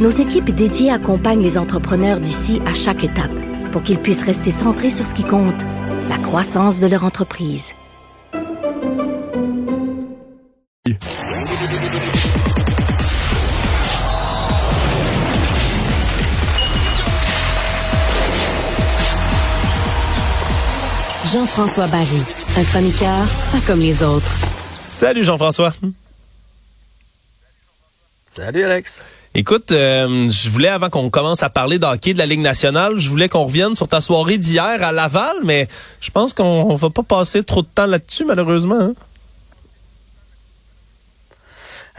nos équipes dédiées accompagnent les entrepreneurs d'ici à chaque étape pour qu'ils puissent rester centrés sur ce qui compte, la croissance de leur entreprise. Jean-François Barry, un chroniqueur pas comme les autres. Salut Jean-François. Salut Alex. Écoute, euh, je voulais, avant qu'on commence à parler d'hockey de la Ligue nationale, je voulais qu'on revienne sur ta soirée d'hier à Laval, mais je pense qu'on va pas passer trop de temps là-dessus, malheureusement. Hein.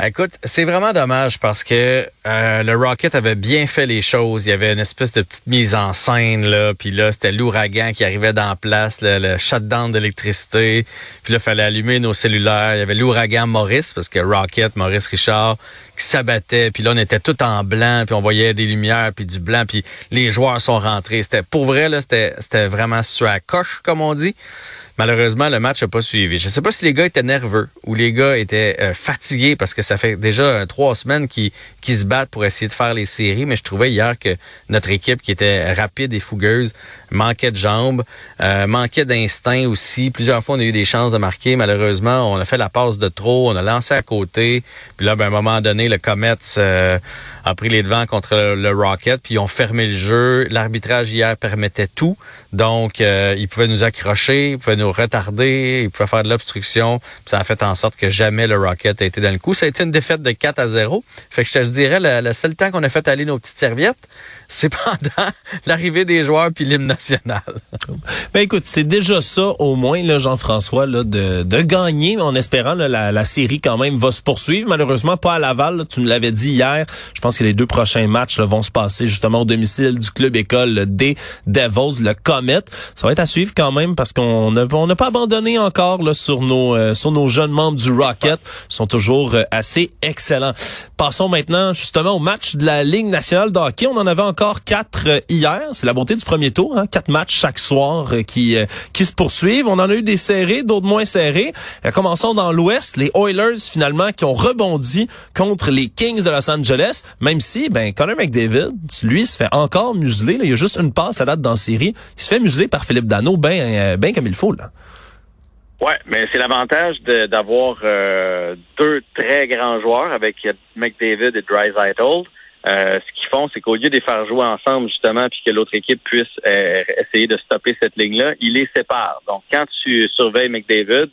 Écoute, c'est vraiment dommage parce que euh, le Rocket avait bien fait les choses. Il y avait une espèce de petite mise en scène là, puis là c'était l'ouragan qui arrivait dans place, le, le shutdown d'électricité. Puis là, il fallait allumer nos cellulaires. Il y avait l'ouragan Maurice parce que Rocket, Maurice Richard, qui s'abattait. Puis là, on était tout en blanc, puis on voyait des lumières, puis du blanc, puis les joueurs sont rentrés. C'était pour vrai là, c'était c'était vraiment sur la coche comme on dit. Malheureusement, le match n'a pas suivi. Je ne sais pas si les gars étaient nerveux ou les gars étaient euh, fatigués parce que ça fait déjà euh, trois semaines qu'ils se battent pour essayer de faire les séries, mais je trouvais hier que notre équipe, qui était rapide et fougueuse, manquait de jambes, euh, manquait d'instinct aussi. Plusieurs fois, on a eu des chances de marquer. Malheureusement, on a fait la passe de trop, on a lancé à côté. Puis là, ben, à un moment donné, le Comets a pris les devants contre le Rocket, puis ils ont fermé le jeu. L'arbitrage hier permettait tout. Donc, ils pouvaient nous accrocher, ils pouvaient nous retarder, ils pouvaient faire de l'obstruction. Ça a fait en sorte que jamais le Rocket a été dans le coup. Ça a été une défaite de 4 à 0. Fait que je te dirais, le, seul temps qu'on a fait aller nos petites serviettes, c'est pendant l'arrivée des joueurs puis l'hymne national. Ben écoute, c'est déjà ça au moins, Jean-François, là, de, gagner en espérant là, la, série quand même va se poursuivre. Malheureusement, pas à Laval. tu me l'avais dit hier. Je pense que les deux prochains matchs vont se passer justement au domicile du club école des Devils, le Comet. Ça va être à suivre quand même parce qu'on n'a on n'a pas abandonné encore là, sur nos euh, sur nos jeunes membres du Rocket. Ils sont toujours euh, assez excellents. Passons maintenant justement au match de la Ligue nationale de hockey. On en avait encore quatre euh, hier. C'est la beauté du premier tour. Hein? Quatre matchs chaque soir euh, qui euh, qui se poursuivent. On en a eu des serrés, d'autres moins serrés. Commençons dans l'Ouest. Les Oilers finalement qui ont rebondi contre les Kings de Los Angeles. Même si ben Connor McDavid, lui, se fait encore museler. Là. Il y a juste une passe à date dans la série. Il se fait museler par Philippe Dano, ben ben comme il faut là. Ouais, mais c'est l'avantage de- d'avoir euh, deux très grands joueurs avec McDavid et Drysaitel. Euh, ce qu'ils font, c'est qu'au lieu de les faire jouer ensemble, justement, puis que l'autre équipe puisse euh, essayer de stopper cette ligne-là, ils les séparent. Donc, quand tu surveilles McDavid,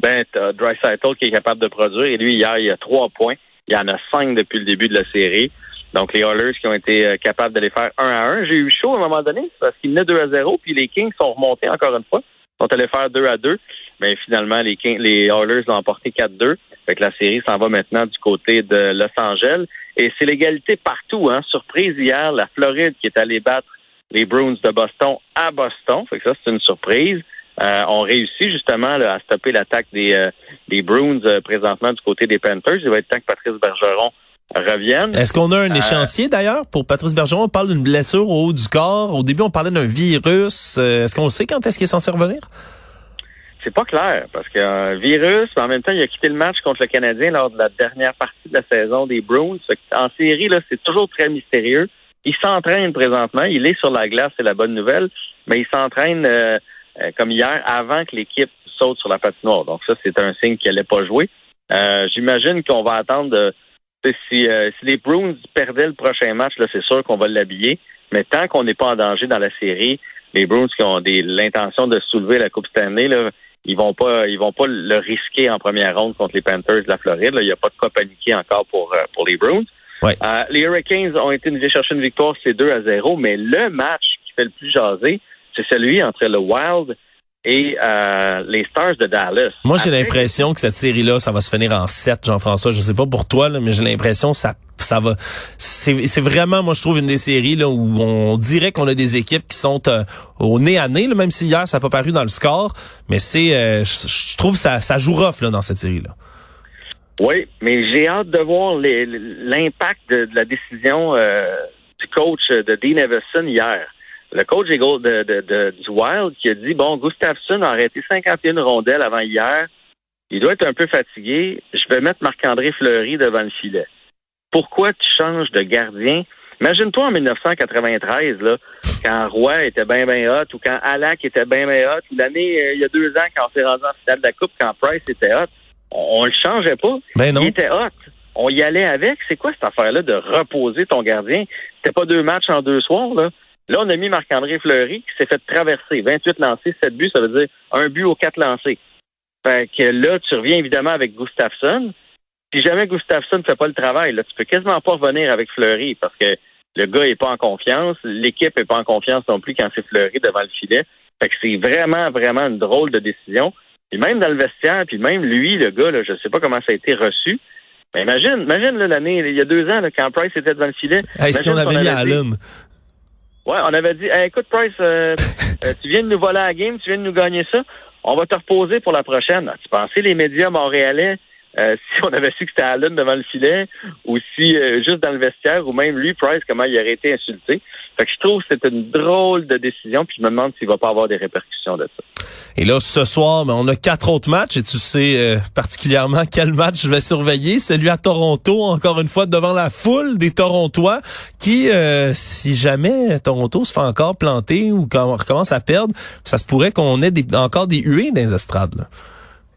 ben, t'as Drysaitel qui est capable de produire, et lui, hier, il a trois points. Il y en a cinq depuis le début de la série. Donc, les Oilers qui ont été euh, capables de les faire un à un. J'ai eu chaud à un moment donné, parce qu'ils menaient 2 à 0, puis les Kings sont remontés encore une fois. Sont allés faire 2 à 2. Mais finalement, les, Kings, les Oilers l'ont emporté 4-2. Fait que la série s'en va maintenant du côté de Los Angeles. Et c'est l'égalité partout. Hein. Surprise hier, la Floride qui est allée battre les Bruins de Boston à Boston. Fait que ça, c'est une surprise. Euh, on réussit justement là, à stopper l'attaque des, euh, des Bruins euh, présentement du côté des Panthers. Il va être temps que Patrice Bergeron revienne. Est-ce qu'on a un Euh, échéancier d'ailleurs pour Patrice Bergeron? On parle d'une blessure au haut du corps. Au début, on parlait d'un virus. Euh, Est-ce qu'on sait quand est-ce qu'il est censé revenir? C'est pas clair parce qu'il y a un virus, mais en même temps, il a quitté le match contre le Canadien lors de la dernière partie de la saison des Bruins. En série, là, c'est toujours très mystérieux. Il s'entraîne présentement. Il est sur la glace, c'est la bonne nouvelle, mais il s'entraîne euh, euh, comme hier avant que l'équipe saute sur la patinoire. Donc ça, c'est un signe qu'il n'allait pas jouer. Euh, J'imagine qu'on va attendre de, si, euh, si les Bruins perdaient le prochain match, là, c'est sûr qu'on va l'habiller. Mais tant qu'on n'est pas en danger dans la série, les Bruins qui ont des- l'intention de soulever la Coupe Stanley, là, ils vont pas ils vont pas le risquer en première ronde contre les Panthers de la Floride. là. Il n'y a pas de quoi paniquer encore pour, euh, pour les Bruins. Ouais. Euh, les Hurricanes ont été chercher une victoire, c'est 2 à 0, mais le match qui fait le plus jaser, c'est celui entre le Wild et euh, les Stars de Dallas. Moi, j'ai Après- l'impression que cette série-là, ça va se finir en 7, Jean-François. Je sais pas pour toi, là, mais j'ai l'impression que ça, ça va. C'est c'est vraiment, moi, je trouve une des séries là où on dirait qu'on a des équipes qui sont euh, au nez à nez, là, même si hier ça n'a pas paru dans le score. Mais c'est, euh, je trouve que ça, ça joue rough là dans cette série-là. Oui, mais j'ai hâte de voir les- l'impact de, de la décision euh, du coach de Dean Everson hier. Le coach des de, de- de- du Wild qui a dit bon, Gustafsson a arrêté 51 rondelles avant hier. Il doit être un peu fatigué. Je vais mettre Marc-André Fleury devant le filet. Pourquoi tu changes de gardien? Imagine-toi en 1993, là, quand Roy était bien, bien hot, ou quand Alak était bien, bien hot, l'année, euh, il y a deux ans, quand on s'est rendu en finale de la Coupe, quand Price était hot. On, on le changeait pas. Ben non. Il était hot. On y allait avec. C'est quoi cette affaire-là de reposer ton gardien? C'était pas deux matchs en deux soirs, là? Là, on a mis Marc-André Fleury qui s'est fait traverser. 28 lancés, 7 buts, ça veut dire un but aux quatre lancés. Fait que là, tu reviens évidemment avec Gustafsson. Si jamais Gustafsson ne fait pas le travail, là, tu peux quasiment pas revenir avec Fleury parce que le gars est pas en confiance, l'équipe est pas en confiance non plus quand c'est Fleury devant le filet. Fait que c'est vraiment, vraiment une drôle de décision. Puis même dans le vestiaire, puis même lui, le gars, là, je sais pas comment ça a été reçu. Mais imagine, imagine l'année, il y a deux ans, là, quand Price était devant le filet. Hey, si on avait mis dit- Allen. Ouais, on avait dit, Hey, écoute, Price, euh, euh, tu viens de nous voler la game, tu viens de nous gagner ça. On va te reposer pour la prochaine. Tu pensais les médias montréalais, euh, si on avait su que c'était Allen devant le filet, ou si euh, juste dans le vestiaire, ou même lui, Price, comment il aurait été insulté? Fait que je trouve que c'est une drôle de décision, puis je me demande s'il va pas avoir des répercussions de ça. Et là, ce soir, ben, on a quatre autres matchs et tu sais euh, particulièrement quel match je vais surveiller. Celui à Toronto, encore une fois, devant la foule des Torontois qui, euh, si jamais Toronto se fait encore planter ou qu'on recommence à perdre, ça se pourrait qu'on ait encore des huées dans les estrades. Là.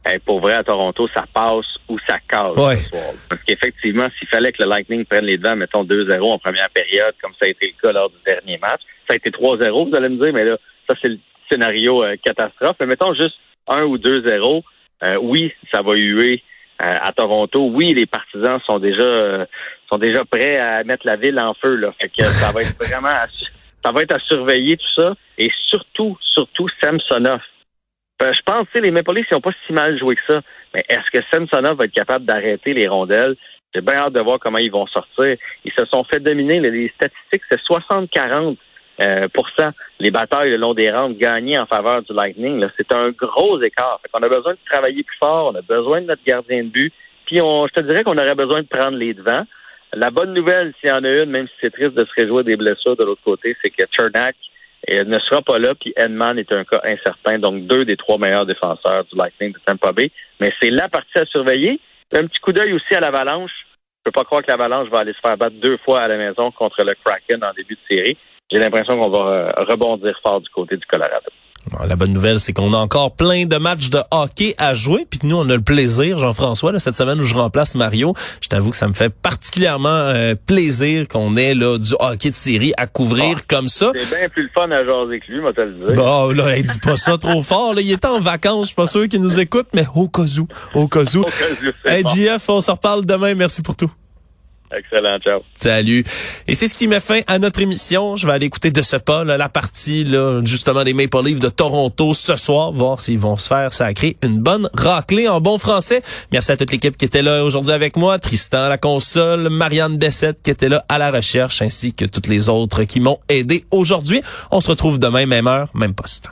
Hey, pour vrai, à Toronto, ça passe ou ça casse Ouais. ce soir. Parce qu'effectivement, s'il fallait que le Lightning prenne les devants, mettons 2-0 en première période, comme ça a été le cas lors du dernier match, ça a été 3-0, vous allez me dire, mais là, ça, c'est le scénario euh, catastrophe. Mais mettons juste 1 ou 2-0, euh, oui, ça va huer euh, à Toronto. Oui, les partisans sont déjà euh, sont déjà prêts à mettre la ville en feu. Là. Fait que ça va être vraiment à, ça va être à surveiller tout ça. Et surtout, surtout Samsonov. Euh, je pense que les Maple Leafs n'ont pas si mal joué que ça. Mais est-ce que Samsonov va être capable d'arrêter les rondelles? J'ai bien hâte de voir comment ils vont sortir. Ils se sont fait dominer. les statistiques, c'est 60-40 euh, les batailles le long des rampes gagnées en faveur du Lightning. C'est un gros écart. Fait on a besoin de travailler plus fort. On a besoin de notre gardien de but. Puis on, je te dirais qu'on aurait besoin de prendre les devants. La bonne nouvelle, s'il y en a une, même si c'est triste de se réjouir des blessures de l'autre côté, c'est que Chernak euh, ne sera pas là, puis Edman est un cas incertain, donc deux des trois meilleurs défenseurs du Lightning de Tampa Bay. Mais c'est la partie à surveiller. Un petit coup d'œil aussi à l'Avalanche. Je peux pas croire que l'Avalanche va aller se faire battre deux fois à la maison contre le Kraken en début de série. J'ai l'impression qu'on va euh, rebondir fort du côté du Colorado. La bonne nouvelle, c'est qu'on a encore plein de matchs de hockey à jouer. Puis nous, on a le plaisir, Jean-François, là, cette semaine où je remplace Mario. Je t'avoue que ça me fait particulièrement euh, plaisir qu'on ait là du hockey de série à couvrir comme ça. C'est bien plus le fun à jaser que lui, moi, le dire. Bon, là, hey, dis pas ça trop fort. Là. Il est en vacances, je suis pas sûr qu'il nous écoute, mais au cas où, au cas où. Au cas où, c'est Hey, bon. JF, on se reparle demain. Merci pour tout. Excellent, ciao. Salut. Et c'est ce qui met fin à notre émission. Je vais aller écouter de ce pas là, la partie là, justement des Maple Leafs de Toronto ce soir, voir s'ils vont se faire sacrer une bonne raclée en bon français. Merci à toute l'équipe qui était là aujourd'hui avec moi, Tristan à la console, Marianne Bessette qui était là à la recherche, ainsi que toutes les autres qui m'ont aidé aujourd'hui. On se retrouve demain, même heure, même poste.